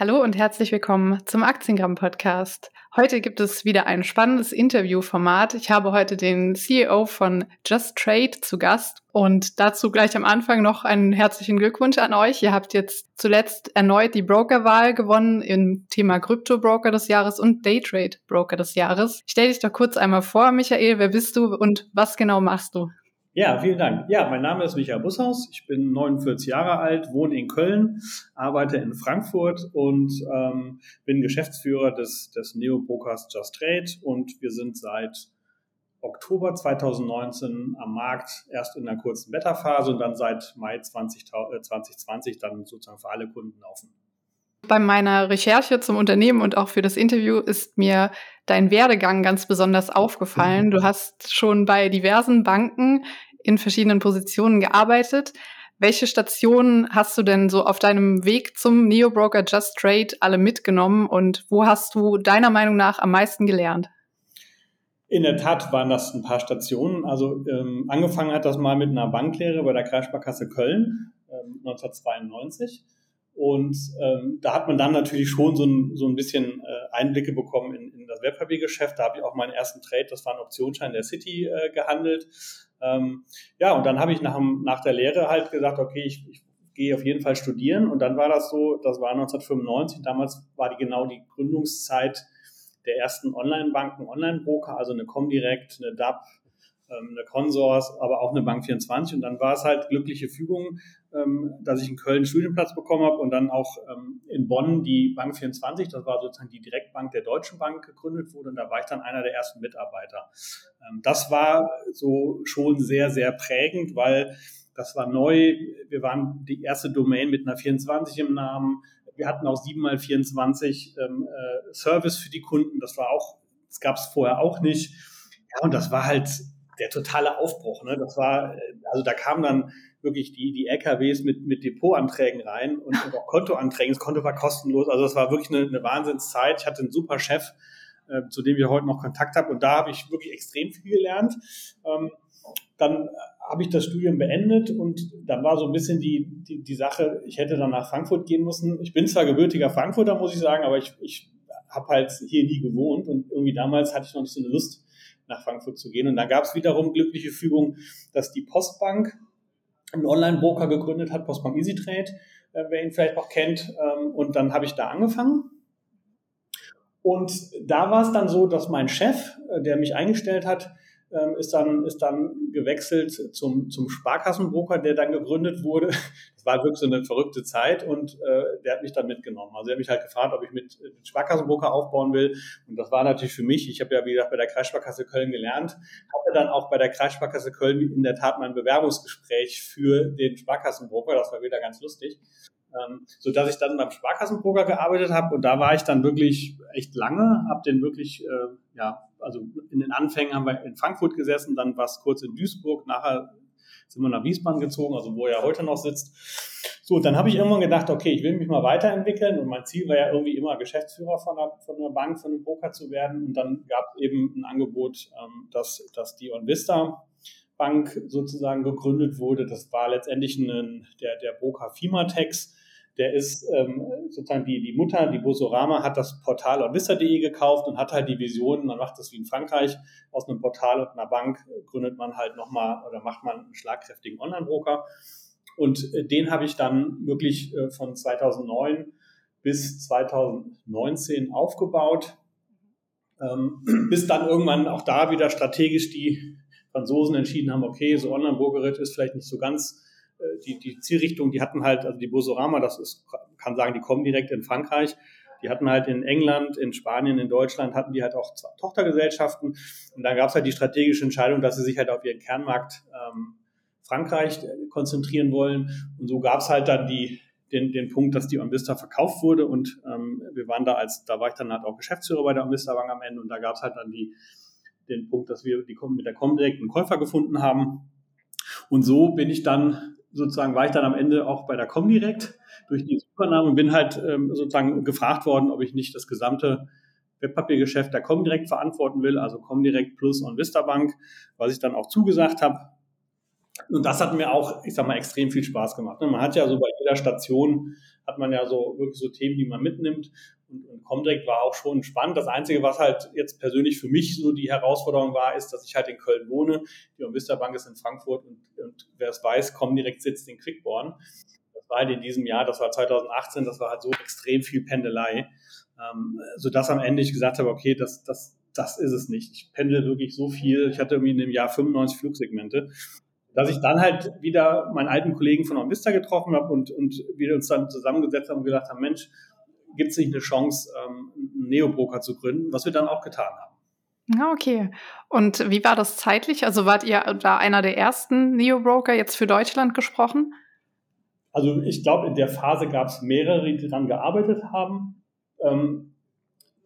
Hallo und herzlich willkommen zum Aktiengramm Podcast. Heute gibt es wieder ein spannendes Interviewformat. Ich habe heute den CEO von Just Trade zu Gast und dazu gleich am Anfang noch einen herzlichen Glückwunsch an euch. Ihr habt jetzt zuletzt erneut die Brokerwahl gewonnen im Thema Krypto-Broker des Jahres und Daytrade Broker des Jahres. Stell dich doch kurz einmal vor, Michael. Wer bist du und was genau machst du? Ja, vielen Dank. Ja, mein Name ist Michael Bushaus. Ich bin 49 Jahre alt, wohne in Köln, arbeite in Frankfurt und ähm, bin Geschäftsführer des, des Neo-Brokers Just Trade und wir sind seit Oktober 2019 am Markt, erst in einer kurzen Beta-Phase und dann seit Mai 20, äh, 2020 dann sozusagen für alle Kunden offen. Bei meiner Recherche zum Unternehmen und auch für das Interview ist mir dein Werdegang ganz besonders aufgefallen. Du hast schon bei diversen Banken in verschiedenen Positionen gearbeitet. Welche Stationen hast du denn so auf deinem Weg zum Neo-Broker Just Trade alle mitgenommen und wo hast du deiner Meinung nach am meisten gelernt? In der Tat waren das ein paar Stationen. Also ähm, angefangen hat das mal mit einer Banklehre bei der Kreissparkasse Köln ähm, 1992. Und ähm, da hat man dann natürlich schon so ein, so ein bisschen äh, Einblicke bekommen in, in das Wertpapiergeschäft. Da habe ich auch meinen ersten Trade, das war ein Optionsschein der City, äh, gehandelt. Ähm, ja, und dann habe ich nach, nach der Lehre halt gesagt, okay, ich, ich gehe auf jeden Fall studieren. Und dann war das so, das war 1995, damals war die genau die Gründungszeit der ersten Online-Banken, Online-Broker, also eine Comdirect, eine DAP, eine Consors, aber auch eine Bank 24. Und dann war es halt glückliche Fügung, ähm, dass ich in Köln Studienplatz bekommen habe und dann auch ähm, in Bonn die Bank 24, das war sozusagen die Direktbank der Deutschen Bank gegründet wurde und da war ich dann einer der ersten Mitarbeiter. Das war so schon sehr, sehr prägend, weil das war neu. Wir waren die erste Domain mit einer 24 im Namen. Wir hatten auch 7x24 ähm, äh, Service für die Kunden. Das war auch, das gab es vorher auch nicht. Ja, und das war halt der totale Aufbruch. Ne? Das war, äh, also da kamen dann wirklich die, die LKWs mit, mit Depotanträgen rein und, und auch Kontoanträgen. Das Konto war kostenlos. Also das war wirklich eine, eine Wahnsinnszeit. Ich hatte einen super Chef, äh, zu dem wir heute noch Kontakt haben. Und da habe ich wirklich extrem viel gelernt. Ähm, dann habe ich das Studium beendet und dann war so ein bisschen die, die, die Sache, ich hätte dann nach Frankfurt gehen müssen. Ich bin zwar gebürtiger Frankfurter, muss ich sagen, aber ich, ich habe halt hier nie gewohnt und irgendwie damals hatte ich noch nicht so eine Lust, nach Frankfurt zu gehen. Und da gab es wiederum glückliche Fügung, dass die Postbank einen Online-Broker gegründet hat, Postbank EasyTrade, äh, wer ihn vielleicht noch kennt. Ähm, und dann habe ich da angefangen. Und da war es dann so, dass mein Chef, äh, der mich eingestellt hat, ähm, ist dann, ist dann gewechselt zum, zum Sparkassenbroker, der dann gegründet wurde. Das war wirklich so eine verrückte Zeit und äh, der hat mich dann mitgenommen. Also er hat mich halt gefragt, ob ich mit äh, Sparkassenbroker aufbauen will. Und das war natürlich für mich, ich habe ja, wie gesagt, bei der Kreissparkasse Köln gelernt, hatte dann auch bei der Kreissparkasse Köln in der Tat mein Bewerbungsgespräch für den Sparkassenbroker. Das war wieder ganz lustig. Ähm, so dass ich dann beim Sparkassenbroker gearbeitet habe. Und da war ich dann wirklich echt lange, habe den wirklich, äh, ja, also in den Anfängen haben wir in Frankfurt gesessen, dann war es kurz in Duisburg, nachher sind wir nach Wiesbaden gezogen, also wo er heute noch sitzt. So, dann habe ich irgendwann gedacht, okay, ich will mich mal weiterentwickeln. Und mein Ziel war ja irgendwie immer Geschäftsführer von einer, von einer Bank, von einem Broker zu werden. Und dann gab es eben ein Angebot, ähm, dass, dass die OnVista Bank sozusagen gegründet wurde. Das war letztendlich ein, der, der Broker Fimatex der ist ähm, sozusagen die, die Mutter, die Bosorama, hat das Portal onvista.de gekauft und hat halt die Vision, man macht das wie in Frankreich, aus einem Portal und einer Bank gründet man halt nochmal oder macht man einen schlagkräftigen Online-Broker. Und äh, den habe ich dann wirklich äh, von 2009 bis 2019 aufgebaut, ähm, bis dann irgendwann auch da wieder strategisch die Franzosen entschieden haben, okay, so Online-Brokerage ist vielleicht nicht so ganz die, die Zielrichtung, die hatten halt, also die Bosorama, das ist, kann sagen, die kommen direkt in Frankreich. Die hatten halt in England, in Spanien, in Deutschland hatten die halt auch Tochtergesellschaften. Und dann gab es halt die strategische Entscheidung, dass sie sich halt auf ihren Kernmarkt ähm, Frankreich äh, konzentrieren wollen. Und so gab es halt dann die, den, den Punkt, dass die OnVista verkauft wurde. Und ähm, wir waren da als, da war ich dann halt auch Geschäftsführer bei der OnVista Bank am Ende. Und da gab es halt dann die, den Punkt, dass wir die, mit der Comdirect einen Käufer gefunden haben. Und so bin ich dann sozusagen war ich dann am Ende auch bei der Comdirect durch die Übernahme und bin halt ähm, sozusagen gefragt worden, ob ich nicht das gesamte Webpapiergeschäft der Comdirect verantworten will, also Comdirect plus und Vista Bank, was ich dann auch zugesagt habe. Und das hat mir auch, ich sag mal, extrem viel Spaß gemacht. Man hat ja so bei jeder Station, hat man ja so wirklich so Themen, die man mitnimmt. Und, und Comdirect war auch schon spannend. Das Einzige, was halt jetzt persönlich für mich so die Herausforderung war, ist, dass ich halt in Köln wohne. Die Vista Bank ist in Frankfurt und, und wer es weiß, Comdirect sitzt in Quickborn. Das war halt in diesem Jahr, das war 2018, das war halt so extrem viel Pendelei, ähm, sodass am Ende ich gesagt habe, okay, das, das, das ist es nicht. Ich pendel wirklich so viel. Ich hatte irgendwie in dem Jahr 95 Flugsegmente dass ich dann halt wieder meinen alten Kollegen von Onvista getroffen habe und, und wir uns dann zusammengesetzt haben und gedacht haben, Mensch, gibt es nicht eine Chance, ähm, einen Neobroker zu gründen, was wir dann auch getan haben. Ja, okay. Und wie war das zeitlich? Also wart ihr da einer der ersten Neobroker jetzt für Deutschland gesprochen? Also ich glaube, in der Phase gab es mehrere, die daran gearbeitet haben. Ähm,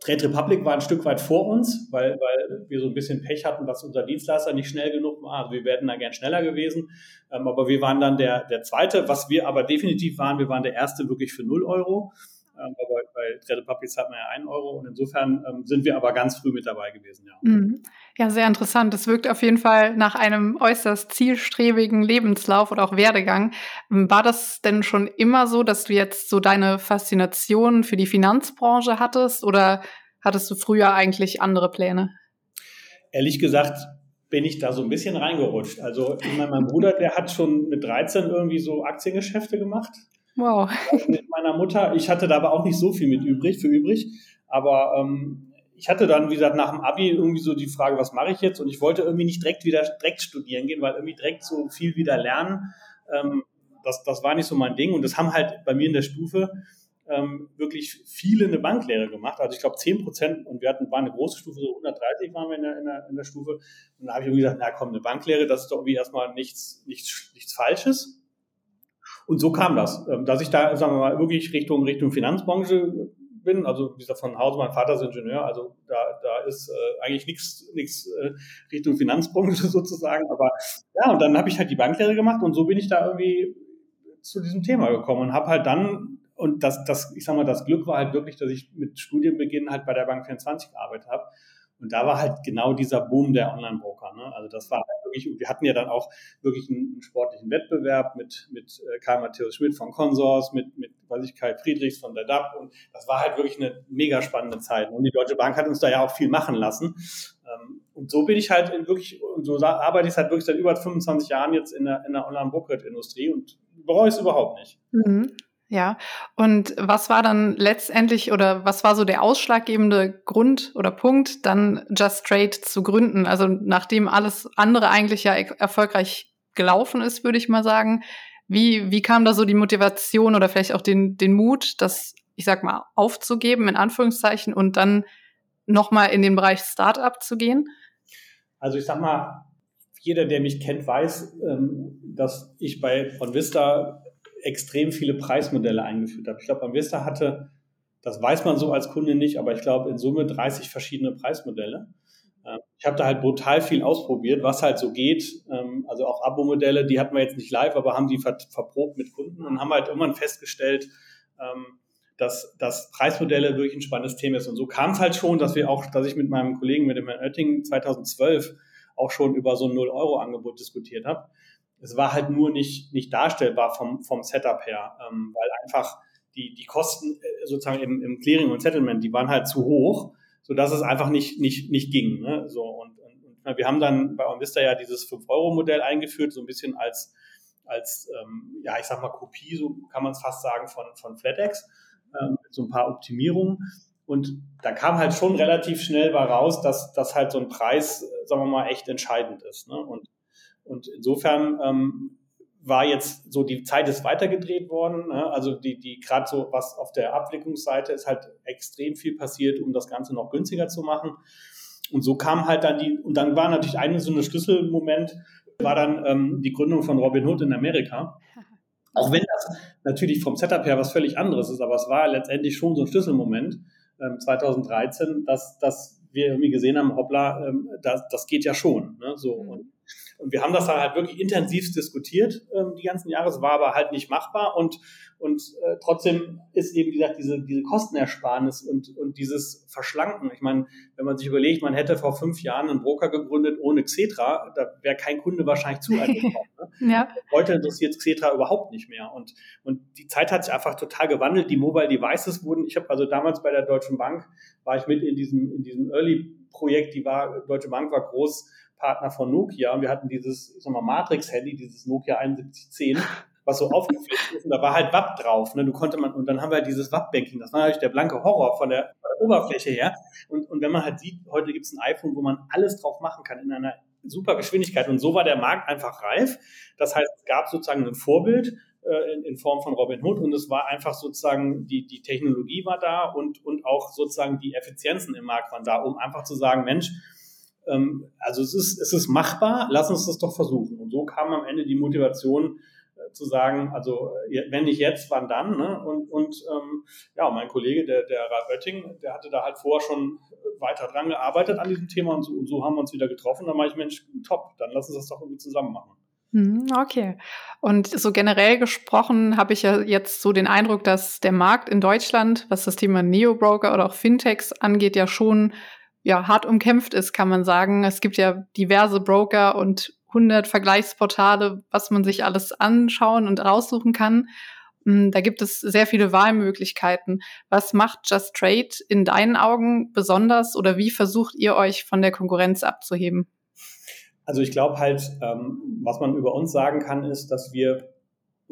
Trade Republic war ein Stück weit vor uns, weil, weil wir so ein bisschen Pech hatten, dass unser Dienstleister nicht schnell genug war. Also wir wären da gern schneller gewesen. Ähm, aber wir waren dann der, der zweite. Was wir aber definitiv waren, wir waren der erste wirklich für 0 Euro. Ähm, bei, bei Trade Public zahlt man ja 1 Euro und insofern ähm, sind wir aber ganz früh mit dabei gewesen, ja. Mhm. Ja, sehr interessant. Das wirkt auf jeden Fall nach einem äußerst zielstrebigen Lebenslauf oder auch Werdegang. Ähm, war das denn schon immer so, dass du jetzt so deine Faszination für die Finanzbranche hattest oder hattest du früher eigentlich andere Pläne? Ehrlich gesagt, bin ich da so ein bisschen reingerutscht. Also ich meine, mein Bruder, der hat schon mit 13 irgendwie so Aktiengeschäfte gemacht. Wow. Mit meiner Mutter. Ich hatte da aber auch nicht so viel mit übrig, für übrig. Aber ähm, ich hatte dann, wie gesagt, nach dem Abi irgendwie so die Frage, was mache ich jetzt? Und ich wollte irgendwie nicht direkt wieder direkt studieren gehen, weil irgendwie direkt so viel wieder lernen, ähm, das, das war nicht so mein Ding. Und das haben halt bei mir in der Stufe ähm, wirklich viele eine Banklehre gemacht. Also ich glaube 10 Prozent und wir hatten, waren eine große Stufe, so 130 waren wir in der, in der, in der Stufe. Und da habe ich irgendwie gesagt, na komm, eine Banklehre, das ist doch irgendwie erstmal nichts, nichts, nichts Falsches. Und so kam das, ähm, dass ich da, sagen wir mal, wirklich Richtung, Richtung Finanzbranche bin. Also, wie gesagt, von Hause, mein Vater ist Ingenieur, also da, da ist äh, eigentlich nichts nichts äh, Richtung Finanzbranche sozusagen. Aber ja, und dann habe ich halt die Banklehre gemacht und so bin ich da irgendwie zu diesem Thema gekommen und habe halt dann und das, das, ich sag mal, das Glück war halt wirklich, dass ich mit Studienbeginn halt bei der Bank 24 gearbeitet habe und da war halt genau dieser Boom der Online-Broker. Ne? Also das war halt wirklich, wir hatten ja dann auch wirklich einen, einen sportlichen Wettbewerb mit, mit äh, Karl Matthäus Schmidt von Consors, mit, mit, weiß ich, Kai Friedrichs von der DAP und das war halt wirklich eine mega spannende Zeit. Und die Deutsche Bank hat uns da ja auch viel machen lassen. Ähm, und so bin ich halt wirklich, und so arbeite ich halt wirklich seit über 25 Jahren jetzt in der, in der Online-Brokerage-Industrie und bereue es überhaupt nicht. Mhm. Ja, und was war dann letztendlich oder was war so der ausschlaggebende Grund oder Punkt, dann Just Trade zu gründen? Also nachdem alles andere eigentlich ja erfolgreich gelaufen ist, würde ich mal sagen. Wie, wie kam da so die Motivation oder vielleicht auch den, den Mut, das, ich sag mal, aufzugeben, in Anführungszeichen, und dann nochmal in den Bereich Startup zu gehen? Also ich sag mal, jeder, der mich kennt, weiß, ähm, dass ich bei OnVista extrem viele Preismodelle eingeführt habe. Ich glaube, beim Vista hatte, das weiß man so als Kunde nicht, aber ich glaube in Summe 30 verschiedene Preismodelle. Ähm, ich habe da halt brutal viel ausprobiert, was halt so geht. Ähm, also auch Abo-Modelle, die hatten wir jetzt nicht live, aber haben die verprobt mit Kunden und haben halt irgendwann festgestellt, ähm, dass, dass Preismodelle wirklich ein spannendes Thema ist. Und so kam es halt schon, dass wir auch, dass ich mit meinem Kollegen, mit dem Herrn Oetting 2012 auch schon über so ein 0-Euro-Angebot diskutiert habe. Es war halt nur nicht, nicht darstellbar vom, vom Setup her, ähm, weil einfach die, die Kosten äh, sozusagen im, im Clearing und Settlement, die waren halt zu hoch, so dass es einfach nicht, nicht, nicht ging. Ne? So, und, und, wir haben dann bei OnVista ja dieses 5-Euro-Modell eingeführt, so ein bisschen als, als ähm, ja, ich sag mal, Kopie, so kann man es fast sagen, von, von FlatEx, ähm, mit so ein paar Optimierungen. Und da kam halt schon relativ schnell mal raus, dass, dass halt so ein Preis, äh, sagen wir mal, echt entscheidend ist. Ne? Und und insofern ähm, war jetzt so, die Zeit ist weitergedreht worden. Ne? Also die, die gerade so was auf der Abwicklungsseite ist halt extrem viel passiert, um das Ganze noch günstiger zu machen. Und so kam halt dann die, und dann war natürlich ein so ein Schlüsselmoment, war dann ähm, die Gründung von Robinhood in Amerika. Auch wenn das natürlich vom Setup her was völlig anderes ist, aber es war letztendlich schon so ein Schlüsselmoment ähm, 2013, dass, dass wir irgendwie gesehen haben, hoppla, ähm, das, das geht ja schon. Ne? So, mhm. und Und wir haben das dann halt wirklich intensiv diskutiert ähm, die ganzen Jahre. Es war aber halt nicht machbar und, und äh, trotzdem ist eben, wie gesagt, diese, diese Kostenersparnis und, und dieses Verschlanken. Ich meine, wenn man sich überlegt, man hätte vor fünf Jahren einen Broker gegründet ohne Xetra, da wäre kein Kunde wahrscheinlich zu gekommen. Ne? ja. Heute interessiert Xetra überhaupt nicht mehr. Und, und die Zeit hat sich einfach total gewandelt. Die Mobile Devices wurden, ich habe also damals bei der Deutschen Bank, war ich mit in diesem, in diesem Early-Projekt, die war, Deutsche Bank war Großpartner von Nokia und wir hatten dieses, ich sag Matrix-Handy, dieses Nokia 7110 was so aufgeflächt ist und da war halt WAP drauf. Ne? Du konnte man, und dann haben wir halt dieses WAP-Banking, das war natürlich der blanke Horror von der, von der Oberfläche her. Und, und wenn man halt sieht, heute gibt es ein iPhone, wo man alles drauf machen kann in einer super Geschwindigkeit. Und so war der Markt einfach reif. Das heißt, es gab sozusagen ein Vorbild äh, in, in, Form von Robin Hood und es war einfach sozusagen, die, die Technologie war da und, und auch sozusagen die Effizienzen im Markt waren da, um einfach zu sagen, Mensch, ähm, also es ist, es ist machbar, lass uns das doch versuchen. Und so kam am Ende die Motivation, äh, zu sagen, also äh, wenn nicht jetzt, wann dann? Ne? Und, und ähm, ja, mein Kollege, der, der Ralf Oetting, der hatte da halt vorher schon weiter dran gearbeitet an diesem Thema und so, und so haben wir uns wieder getroffen. Da meinte ich, Mensch, top, dann lass uns das doch irgendwie zusammen machen. Mhm, okay. Und so generell gesprochen habe ich ja jetzt so den Eindruck, dass der Markt in Deutschland, was das Thema Neo-Broker oder auch Fintechs angeht, ja schon ja, hart umkämpft ist, kann man sagen. Es gibt ja diverse Broker und 100 Vergleichsportale, was man sich alles anschauen und raussuchen kann. Mm, da gibt es sehr viele Wahlmöglichkeiten. Was macht Just Trade in deinen Augen besonders oder wie versucht ihr euch von der Konkurrenz abzuheben? Also ich glaube halt, ähm, was man über uns sagen kann, ist, dass wir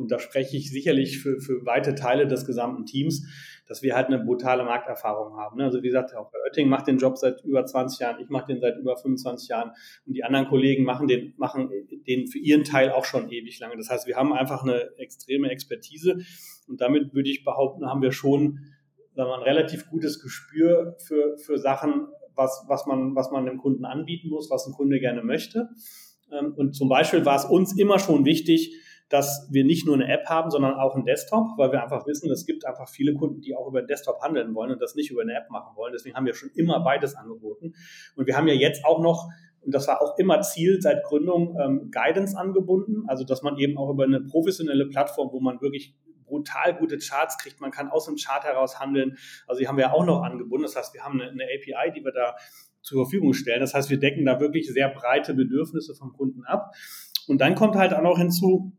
und da spreche ich sicherlich für, für weite Teile des gesamten Teams, dass wir halt eine brutale Markterfahrung haben. Ne? Also wie gesagt, auch Herr Oetting macht den Job seit über 20 Jahren, ich mache den seit über 25 Jahren und die anderen Kollegen machen den, machen den für ihren Teil auch schon ewig lange. Das heißt, wir haben einfach eine extreme Expertise und damit würde ich behaupten, haben wir schon sagen wir, ein relativ gutes Gespür für, für Sachen, was, was, man, was man dem Kunden anbieten muss, was ein Kunde gerne möchte. Ähm, und zum Beispiel war es uns immer schon wichtig, dass wir nicht nur eine App haben, sondern auch einen Desktop, weil wir einfach wissen, es gibt einfach viele Kunden, die auch über den Desktop handeln wollen und das nicht über eine App machen wollen. Deswegen haben wir schon immer beides angeboten. Und wir haben ja jetzt auch noch und das war auch immer Ziel seit Gründung, ähm, Guidance angebunden, also dass man eben auch über eine professionelle Plattform, wo man wirklich brutal gute Charts kriegt, man kann aus dem Chart heraus handeln. Also die haben wir ja auch noch angebunden. Das heißt, wir haben eine, eine API, die wir da zur Verfügung stellen. Das heißt, wir decken da wirklich sehr breite Bedürfnisse vom Kunden ab. Und dann kommt halt auch noch hinzu,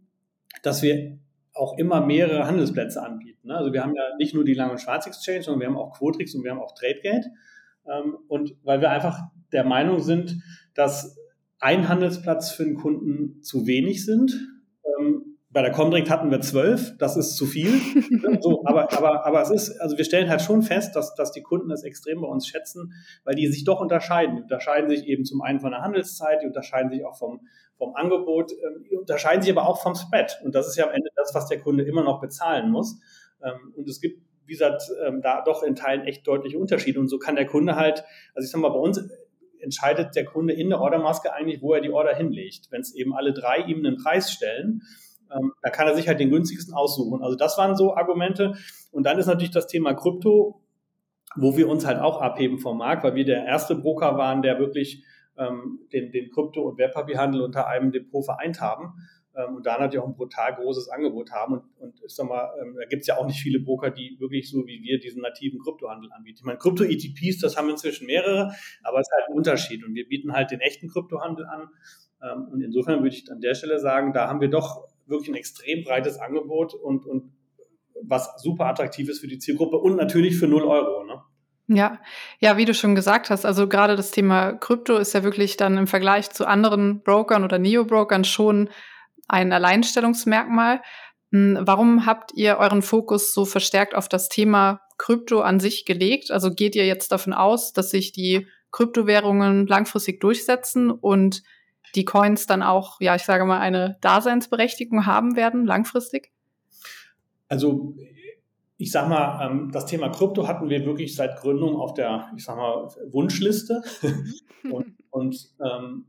dass wir auch immer mehrere Handelsplätze anbieten. Ne? Also wir haben ja nicht nur die Lang- und Schwarz-Exchange, sondern wir haben auch Quotrix und wir haben auch TradeGate. Ähm, und weil wir einfach der Meinung sind, dass ein Handelsplatz für einen Kunden zu wenig sind. Bei der Comdirect hatten wir zwölf, das ist zu viel. so, aber, aber, aber es ist, also wir stellen halt schon fest, dass, dass die Kunden das extrem bei uns schätzen, weil die sich doch unterscheiden. Die unterscheiden sich eben zum einen von der Handelszeit, die unterscheiden sich auch vom, vom Angebot, ähm, die unterscheiden sich aber auch vom Spread. Und das ist ja am Ende das, was der Kunde immer noch bezahlen muss. Ähm, und es gibt, wie gesagt, ähm, da doch in Teilen echt deutliche Unterschiede. Und so kann der Kunde halt, also ich sag mal, bei uns entscheidet der Kunde in der Ordermaske eigentlich, wo er die Order hinlegt. Wenn es eben alle drei ihm einen Preis stellen, ähm, da kann er sich halt den günstigsten aussuchen. Also das waren so Argumente. Und dann ist natürlich das Thema Krypto, wo wir uns halt auch abheben vom Markt, weil wir der erste Broker waren, der wirklich ähm, den, den Krypto- und Wertpapierhandel unter einem Depot vereint haben ähm, und da natürlich auch ein brutal großes Angebot haben. Und, und ich sag mal, ähm, da gibt es ja auch nicht viele Broker, die wirklich so wie wir diesen nativen Kryptohandel anbieten. Ich meine, Krypto-ETPs, das haben inzwischen mehrere, aber es ist halt ein Unterschied. Und wir bieten halt den echten Kryptohandel an. Ähm, und insofern würde ich an der Stelle sagen, da haben wir doch wirklich ein extrem breites Angebot und, und was super attraktiv ist für die Zielgruppe und natürlich für 0 Euro. Ne? Ja, ja, wie du schon gesagt hast, also gerade das Thema Krypto ist ja wirklich dann im Vergleich zu anderen Brokern oder Neo-Brokern schon ein Alleinstellungsmerkmal. Hm, warum habt ihr euren Fokus so verstärkt auf das Thema Krypto an sich gelegt? Also geht ihr jetzt davon aus, dass sich die Kryptowährungen langfristig durchsetzen und die Coins dann auch, ja, ich sage mal, eine Daseinsberechtigung haben werden, langfristig? Also ich sag mal, ähm, das Thema Krypto hatten wir wirklich seit Gründung auf der, ich sag mal, Wunschliste. und, und ähm,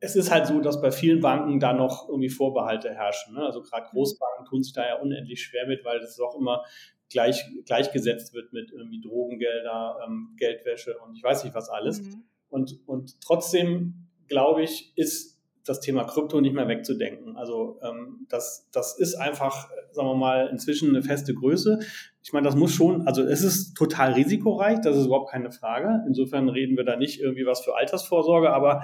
es ist halt so, dass bei vielen Banken da noch irgendwie Vorbehalte herrschen. Ne? Also gerade Großbanken tun sich da ja unendlich schwer mit, weil das auch immer gleich, gleichgesetzt wird mit irgendwie Drogengelder, ähm, Geldwäsche und ich weiß nicht was alles. Mhm. Und, und trotzdem glaube ich, ist das Thema Krypto nicht mehr wegzudenken. Also ähm, das, das ist einfach, sagen wir mal, inzwischen eine feste Größe. Ich meine, das muss schon, also es ist total risikoreich, das ist überhaupt keine Frage. Insofern reden wir da nicht irgendwie was für Altersvorsorge, aber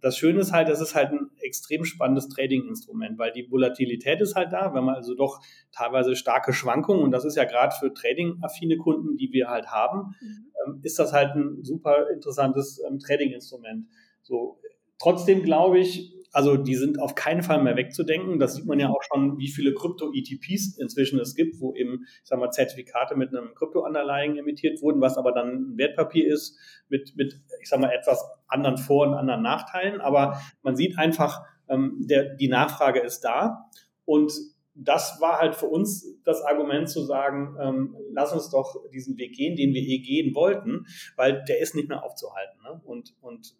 das Schöne ist halt, das ist halt ein extrem spannendes Trading-Instrument, weil die Volatilität ist halt da, wenn man also doch teilweise starke Schwankungen, und das ist ja gerade für Trading-affine Kunden, die wir halt haben, mhm. ähm, ist das halt ein super interessantes ähm, Trading-Instrument. So, trotzdem glaube ich, also die sind auf keinen Fall mehr wegzudenken. Das sieht man ja auch schon, wie viele Krypto-ETPs inzwischen es gibt, wo eben, ich sag mal, Zertifikate mit einem Krypto-Underlying emittiert wurden, was aber dann ein Wertpapier ist mit, mit, ich sag mal, etwas anderen Vor- und anderen Nachteilen. Aber man sieht einfach, ähm, der, die Nachfrage ist da. Und das war halt für uns das Argument zu sagen, ähm, lass uns doch diesen Weg gehen, den wir eh gehen wollten, weil der ist nicht mehr aufzuhalten. Ne? Und, und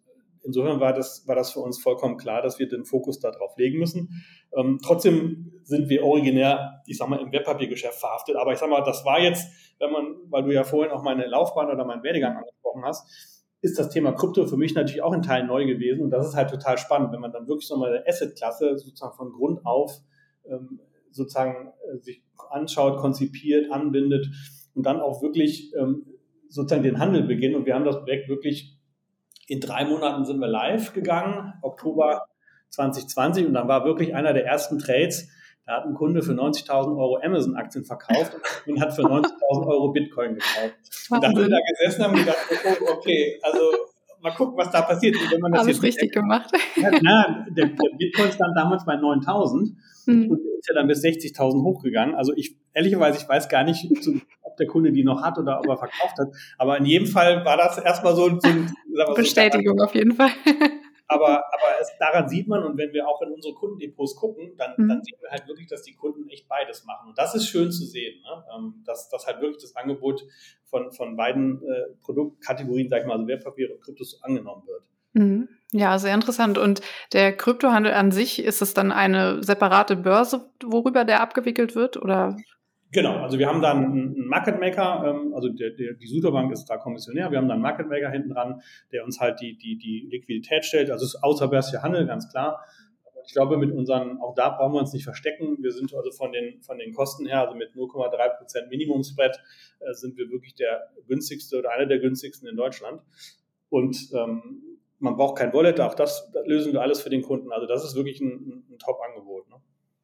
insofern war das, war das für uns vollkommen klar, dass wir den Fokus darauf legen müssen. Ähm, trotzdem sind wir originär, ich sag mal, im Webpapiergeschäft verhaftet. Aber ich sag mal, das war jetzt, wenn man, weil du ja vorhin auch meine Laufbahn oder meinen Werdegang angesprochen hast, ist das Thema Krypto für mich natürlich auch in Teilen neu gewesen. Und das ist halt total spannend, wenn man dann wirklich so mal eine Asset-Klasse sozusagen von Grund auf ähm, sozusagen äh, sich anschaut, konzipiert, anbindet und dann auch wirklich ähm, sozusagen den Handel beginnt. Und wir haben das Projekt wirklich in drei Monaten sind wir live gegangen, Oktober 2020, und dann war wirklich einer der ersten Trades. Da hat ein Kunde für 90.000 Euro Amazon-Aktien verkauft und hat für 90.000 Euro Bitcoin gekauft. Und dann sind wir da gesessen und haben gedacht, oh, okay, also mal gucken, was da passiert. Wenn man das Alles richtig gemacht. Ja, na, der, der, Bitcoin stand damals bei 9.000 mhm. und ist ja dann bis 60.000 hochgegangen. Also ich, ehrlicherweise, ich weiß gar nicht, ob der Kunde die noch hat oder ob er verkauft hat. Aber in jedem Fall war das erstmal so, so ein Bestätigung so, auf jeden Fall. aber, aber es, daran sieht man, und wenn wir auch in unsere Kundendepots gucken, dann, mhm. dann sehen wir halt wirklich, dass die Kunden echt beides machen. Und das ist schön zu sehen, ne? Ähm, dass, dass halt wirklich das Angebot von, von beiden äh, Produktkategorien, sag ich mal, also Wertpapiere und Kryptos angenommen wird. Mhm. Ja, sehr interessant. Und der Kryptohandel an sich, ist es dann eine separate Börse, worüber der abgewickelt wird? Oder Genau, also wir haben dann einen Market Maker, ähm, also der, der, die Suterbank ist da kommissionär, wir haben dann einen Market Maker hinten dran, der uns halt die, die, die Liquidität stellt, also es ist außerbörslicher Handel, ganz klar. Ich glaube, mit unseren, auch da brauchen wir uns nicht verstecken. Wir sind also von den, von den Kosten her, also mit 0,3 Prozent Minimumspread, äh, sind wir wirklich der günstigste oder einer der günstigsten in Deutschland. Und ähm, man braucht kein Wallet, auch das, lösen wir alles für den Kunden. Also das ist wirklich ein, ein Top-Angebot. Ne?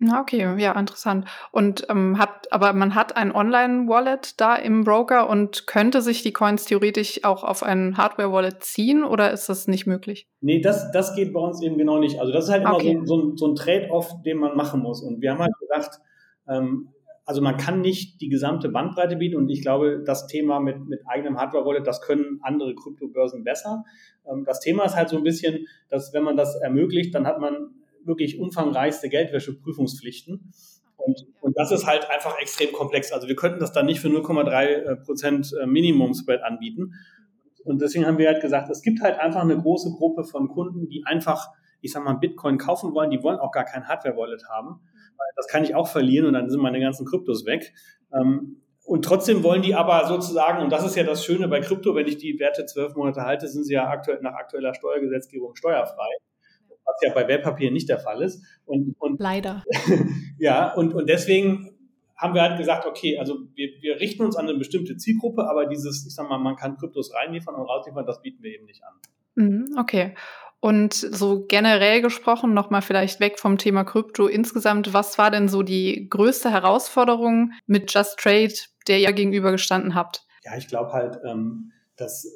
Na, okay, ja, interessant. Und ähm, hat, aber man hat ein Online-Wallet da im Broker und könnte sich die Coins theoretisch auch auf ein Hardware-Wallet ziehen oder ist das nicht möglich? Nee, das, das geht bei uns eben genau nicht. Also das ist halt immer okay. so, so, so, ein Trade-off, den man machen muss. Und wir haben halt gedacht, ähm, also man kann nicht die gesamte Bandbreite bieten und ich glaube, das Thema mit, mit eigenem Hardware-Wallet, das können andere Kryptobörsen besser. Ähm, das Thema ist halt so ein bisschen, dass wenn man das ermöglicht, dann hat man wirklich umfangreichste Geldwäscheprüfungspflichten. Und, und das ist halt einfach extrem komplex. Also wir könnten das dann nicht für 0,3 äh, Prozent äh, Minimum-Spread anbieten. Und deswegen haben wir halt gesagt, es gibt halt einfach eine große Gruppe von Kunden, die einfach, ich sag mal, Bitcoin kaufen wollen, die wollen auch gar kein Hardware-Wallet haben. Das kann ich auch verlieren und dann sind meine ganzen Kryptos weg. Ähm, und trotzdem wollen die aber sozusagen, und das ist ja das Schöne bei Krypto, wenn ich die Werte zwölf Monate halte, sind sie ja aktuell nach aktueller Steuergesetzgebung steuerfrei was ja bei Wertpapieren nicht der Fall ist. Und, und Leider. ja, und, und deswegen haben wir halt gesagt, okay, also wir, wir richten uns an eine bestimmte Zielgruppe, aber dieses, ich sag mal, man kann Kryptos reinliefern und rausliefern, das bieten wir eben nicht an. Mhm, okay. Und so generell gesprochen, nochmal vielleicht weg vom Thema Krypto insgesamt, was war denn so die größte Herausforderung mit Just Trade, der ihr gegenüber gestanden habt? Ja, ich glaube halt, ähm, dass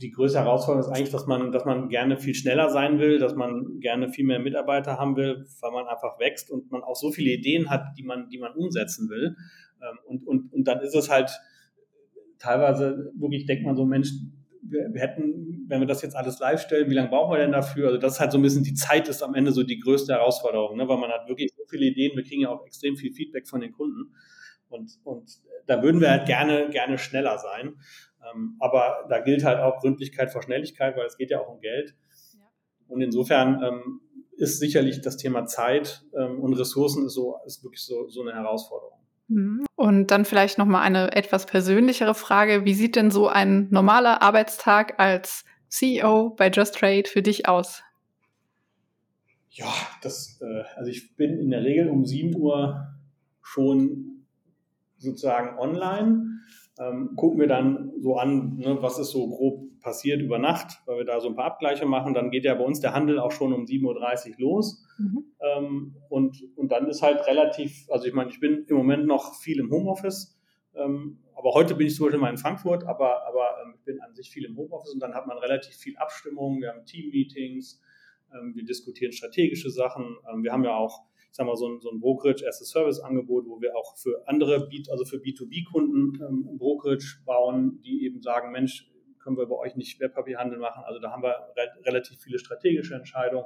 die größte Herausforderung ist eigentlich, dass man, dass man gerne viel schneller sein will, dass man gerne viel mehr Mitarbeiter haben will, weil man einfach wächst und man auch so viele Ideen hat, die man, die man umsetzen will. Ähm, und, und, und dann ist es halt teilweise wirklich, denkt man so, Mensch, wir, wir hätten, wenn wir das jetzt alles live stellen, wie lange brauchen wir denn dafür? Also das ist halt so ein bisschen, die Zeit ist am Ende so die größte Herausforderung, ne? weil man hat wirklich so viele Ideen, wir kriegen ja auch extrem viel Feedback von den Kunden. Und, und da würden wir halt gerne, gerne schneller sein. Ähm, aber da gilt halt auch Gründlichkeit vor Schnelligkeit, weil es geht ja auch um Geld. Ja. Und insofern ähm, ist sicherlich das Thema Zeit ähm, und Ressourcen ist so ist wirklich so, so eine Herausforderung. Mhm. Und dann vielleicht noch mal eine etwas persönlichere Frage: Wie sieht denn so ein normaler Arbeitstag als CEO bei Just Trade für dich aus? Ja, das, äh, also ich bin in der Regel um 7 Uhr schon sozusagen online. Ähm, gucken wir dann so an, ne, was ist so grob passiert über Nacht, weil wir da so ein paar Abgleiche machen. Dann geht ja bei uns der Handel auch schon um 7.30 Uhr los. Mhm. Ähm, und, und dann ist halt relativ, also ich meine, ich bin im Moment noch viel im Homeoffice. Ähm, aber heute bin ich zum Beispiel mal in Frankfurt, aber, aber ähm, ich bin an sich viel im Homeoffice und dann hat man relativ viel Abstimmung. Wir haben Team-Meetings, ähm, wir diskutieren strategische Sachen. Ähm, wir haben ja auch, ich sag mal, so ein, so ein Brokerage as a Service Angebot, wo wir auch für andere, also für B2B-Kunden ähm, Brokerage bauen, die eben sagen, Mensch, können wir bei euch nicht Wertpapierhandel machen. Also da haben wir re relativ viele strategische Entscheidungen.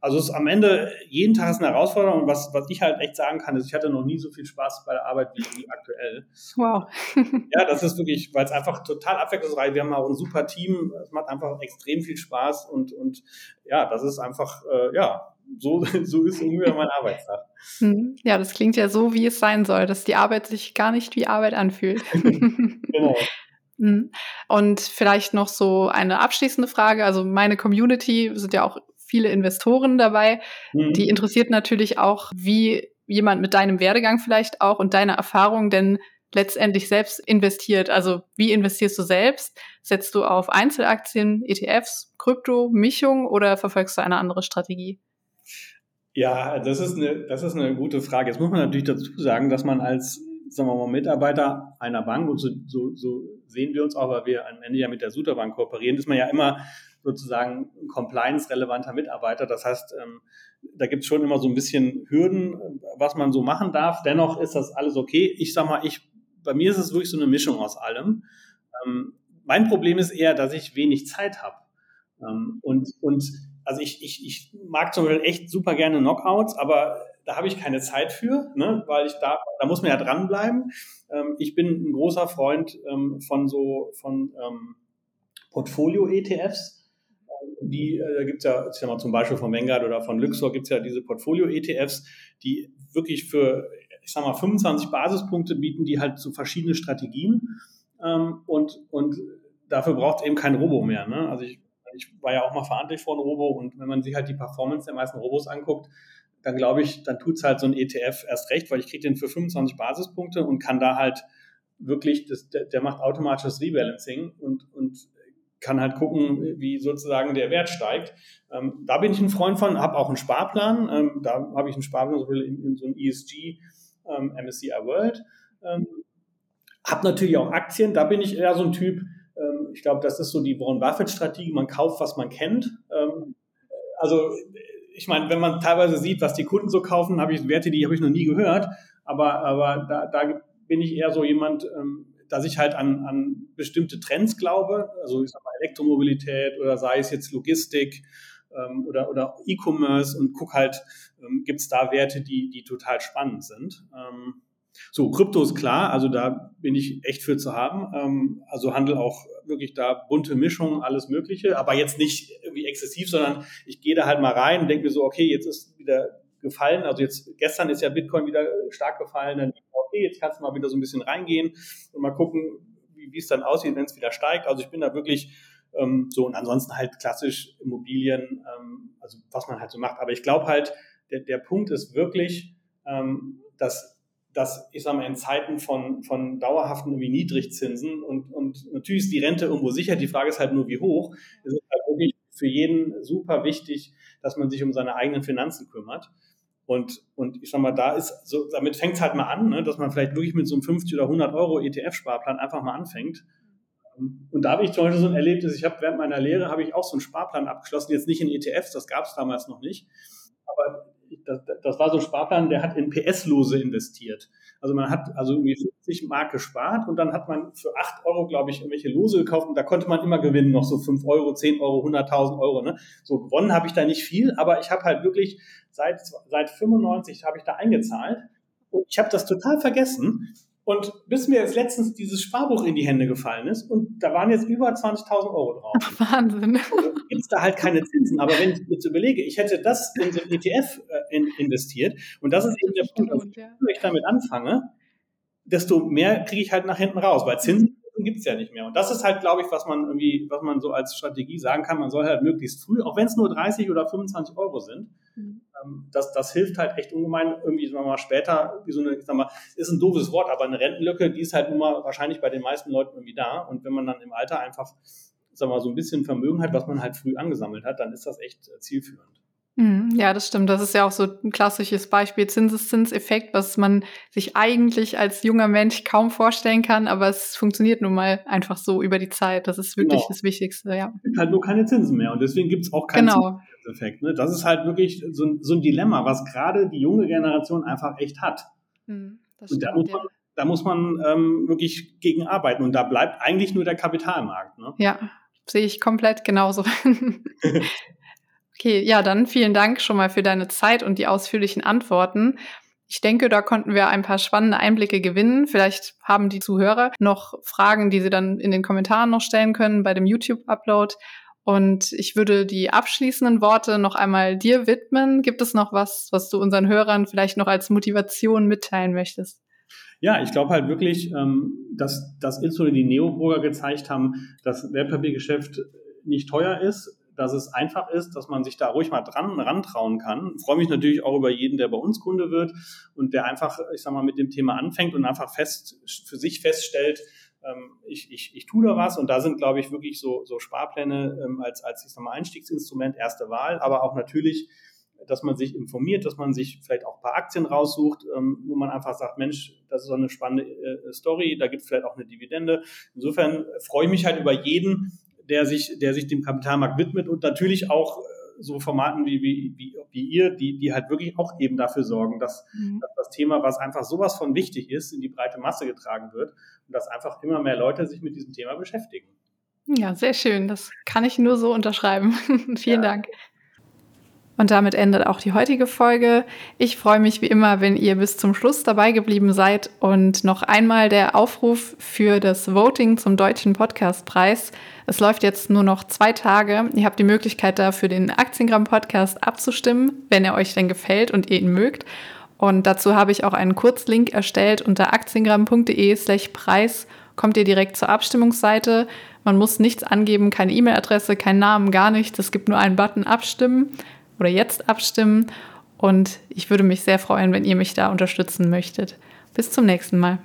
Also es ist am Ende, jeden Tag ist eine Herausforderung. Und was, was ich halt echt sagen kann, ist, ich hatte noch nie so viel Spaß bei der Arbeit wie, wie aktuell. Wow. ja, das ist wirklich, weil es einfach total abwechslungsreich ist. Wir haben auch ein super Team. Es macht einfach extrem viel Spaß und, und ja, das ist einfach, äh, ja, so, so ist ungefähr mein Arbeitstag. Hm. Ja, das klingt ja so, wie es sein soll, dass die Arbeit sich gar nicht wie Arbeit anfühlt. genau. Mhm. Und vielleicht noch so eine abschließende Frage. Also meine Community sind ja auch viele Investoren dabei. Mhm. Die interessiert natürlich auch, wie jemand mit deinem Werdegang vielleicht auch und deiner Erfahrung denn letztendlich selbst investiert. Also wie investierst du selbst? Setzt du auf Einzelaktien, ETFs, Krypto, Mischung oder verfolgst du eine andere Strategie? Ja, das ist eine, das ist eine gute Frage. Jetzt muss man natürlich dazu sagen, dass man als sagen wir mal, Mitarbeiter einer Bank, und so, so, so sehen wir uns auch, weil wir am Ende ja mit der Suterbank kooperieren, ist man ja immer sozusagen compliance-relevanter Mitarbeiter. Das heißt, ähm, da gibt es schon immer so ein bisschen Hürden, was man so machen darf. Dennoch ist das alles okay. Ich sag mal, ich, bei mir ist es wirklich so eine Mischung aus allem. Ähm, mein Problem ist eher, dass ich wenig Zeit habe. Ähm, und, und also ich, ich, ich mag zum Beispiel echt super gerne Knockouts, aber da habe ich keine Zeit für, ne, weil ich da, da muss man ja dranbleiben. Ähm, ich bin ein großer Freund ähm, von so, von ähm, Portfolio-ETFs. Die, äh, da gibt es ja, ich sag mal, zum Beispiel von Vanguard oder von Luxor gibt es ja diese Portfolio-ETFs, die wirklich für, ich sag mal, 25 Basispunkte bieten, die halt so verschiedene Strategien. Ähm, und, und dafür braucht es eben kein Robo mehr. Ne? Also ich, ich war ja auch mal verantwortlich für ein Robo und wenn man sich halt die Performance der meisten Robos anguckt, dann glaube ich, dann tut es halt so ein ETF erst recht, weil ich kriege den für 25 Basispunkte und kann da halt wirklich, das, der, der macht automatisches Rebalancing und, und kann halt gucken, wie sozusagen der Wert steigt. Ähm, da bin ich ein Freund von, habe auch einen Sparplan. Ähm, da habe ich einen Sparplan so in, in so einem ESG ähm, MSCI World. Ähm, habe natürlich auch Aktien. Da bin ich eher so ein Typ. Ähm, ich glaube, das ist so die Warren Buffett Strategie. Man kauft, was man kennt. Ähm, also ich meine, wenn man teilweise sieht, was die Kunden so kaufen, habe ich Werte, die habe ich noch nie gehört. Aber, aber da, da bin ich eher so jemand, ähm, dass ich halt an, an bestimmte Trends glaube, also ich sag mal Elektromobilität oder sei es jetzt Logistik oder, oder E-Commerce und guck halt, ähm, gibt es da Werte, die, die total spannend sind. Ähm, so, Krypto ist klar, also da bin ich echt für zu haben. Ähm, also Handel auch wirklich da bunte Mischung, alles Mögliche, aber jetzt nicht irgendwie exzessiv, sondern ich gehe da halt mal rein und denke mir so, okay, jetzt ist wieder gefallen. Also jetzt gestern ist ja Bitcoin wieder stark gefallen, dann okay, jetzt kannst du mal wieder so ein bisschen reingehen und mal gucken, wie, wie es dann aussieht, wenn es wieder steigt. Also ich bin da wirklich ähm, so und ansonsten halt klassisch Immobilien, ähm, also was man halt so macht. Aber ich glaube halt, der, der Punkt ist wirklich, ähm, dass dass ich sage mal, in Zeiten von, von dauerhaften irgendwie Niedrigzinsen und, und natürlich ist die Rente irgendwo sicher, die Frage ist halt nur, wie hoch, es ist halt wirklich für jeden super wichtig, dass man sich um seine eigenen Finanzen kümmert. Und, und ich sag mal, da ist so, damit fängt es halt mal an, ne, dass man vielleicht wirklich mit so einem 50 oder 100 Euro ETF-Sparplan einfach mal anfängt. Und da habe ich zum Beispiel so ein Erlebnis, ich habe während meiner Lehre habe ich auch so einen Sparplan abgeschlossen, jetzt nicht in ETFs, das gab es damals noch nicht. Aber das, das war so ein Sparplan, der hat in PS-Lose investiert. Also man hat also irgendwie 50 Mark gespart und dann hat man für 8 Euro, glaube ich, irgendwelche Lose gekauft und da konnte man immer gewinnen, noch so 5 Euro, 10 Euro, 100.000 Euro. Ne? So gewonnen habe ich da nicht viel, aber ich habe halt wirklich seit, seit 95 habe ich da eingezahlt und ich habe das total vergessen. Und bis mir jetzt letztens dieses Sparbuch in die Hände gefallen ist und da waren jetzt über 20.000 Euro drauf. Ach, Wahnsinn. Gibt es da halt keine Zinsen. Aber wenn ich jetzt überlege, ich hätte das in den ETF äh, in, investiert und das ist eben der Punkt, also, je früher ich damit anfange, desto mehr kriege ich halt nach hinten raus, weil Zinsen gibt es ja nicht mehr. Und das ist halt, glaube ich, was man irgendwie, was man so als Strategie sagen kann. Man soll halt möglichst früh, auch wenn es nur 30 oder 25 Euro sind, mhm. Ähm, das, das hilft halt echt ungemein. Irgendwie, sagen wir mal, später, wie so eine, ich sag mal, ist ein doofes Wort, aber eine Rentenlücke, die ist halt nun mal wahrscheinlich bei den meisten Leuten irgendwie da. Und wenn man dann im Alter einfach, sagen wir mal, so ein bisschen Vermögen hat, was man halt früh angesammelt hat, dann ist das echt äh, zielführend. Mhm. Ja, das stimmt. Das ist ja auch so ein klassisches Beispiel Zinseszinseffekt, was man sich eigentlich als junger Mensch kaum vorstellen kann, aber es funktioniert nun mal einfach so über die Zeit. Das ist wirklich genau. das Wichtigste, ja. Es gibt halt nur keine Zinsen mehr und deswegen gibt es auch keinen genau. Zinseszinseffekt. Ne? Das ist halt wirklich so ein, so ein Dilemma, was gerade die junge Generation einfach echt hat. Mhm, und da muss man, da muss man ähm, wirklich gegen arbeiten und da bleibt eigentlich nur der Kapitalmarkt. Ne? Ja, sehe ich komplett genauso. Okay, ja, dann vielen Dank schon mal für deine Zeit und die ausführlichen Antworten. Ich denke, da konnten wir ein paar spannende Einblicke gewinnen. Vielleicht haben die Zuhörer noch Fragen, die sie dann in den Kommentaren noch stellen können bei dem YouTube-Upload. Und ich würde die abschließenden Worte noch einmal dir widmen. Gibt es noch was, was du unseren Hörern vielleicht noch als Motivation mitteilen möchtest? Ja, ich glaube halt wirklich, ähm, dass, dass insbesondere die Neoburger gezeigt haben, dass Wertpapiergeschäft nicht teuer ist, dass es einfach ist, dass man sich da ruhig mal dran rantrauen kann. Ich freue mich natürlich auch über jeden, der bei uns Kunde wird und der einfach, ich sag mal, mit dem Thema anfängt und einfach fest für sich feststellt, ähm, ich, ich, ich tue da was und da sind, glaube ich, wirklich so, so Sparpläne ähm, als, als ich sag mal, Einstiegsinstrument erste Wahl, aber auch natürlich dass man sich informiert, dass man sich vielleicht auch ein paar Aktien raussucht, ähm, wo man einfach sagt, Mensch, das ist so eine spannende äh, Story, da gibt es vielleicht auch eine Dividende. Insofern freue ich mich halt über jeden, der sich, der sich dem Kapitalmarkt widmet und natürlich auch äh, so Formaten wie, wie, wie, wie ihr, die, die halt wirklich auch eben dafür sorgen, dass, mhm. dass, das Thema, was einfach sowas von wichtig ist, in die breite Masse getragen wird und dass einfach immer mehr Leute sich mit diesem Thema beschäftigen. Ja, sehr schön. Das kann ich nur so unterschreiben. Vielen ja. Dank. Und damit endet auch die heutige Folge. Ich freue mich wie immer, wenn ihr bis zum Schluss dabei geblieben seid. Und noch einmal der Aufruf für das Voting zum Deutschen Podcastpreis. Es läuft jetzt nur noch zwei Tage. Ihr habt die Möglichkeit, da für den Aktiengramm Podcast abzustimmen, wenn er euch denn gefällt und ihr ihn mögt. Und dazu habe ich auch einen Kurzlink erstellt unter aktiengramm.de slash Preis kommt ihr direkt zur Abstimmungsseite. Man muss nichts angeben, keine E-Mail-Adresse, keinen Namen, gar nichts. Es gibt nur einen Button Abstimmen oder jetzt abstimmen. Und ich würde mich sehr freuen, wenn ihr mich da unterstützen möchtet. Bis zum nächsten Mal.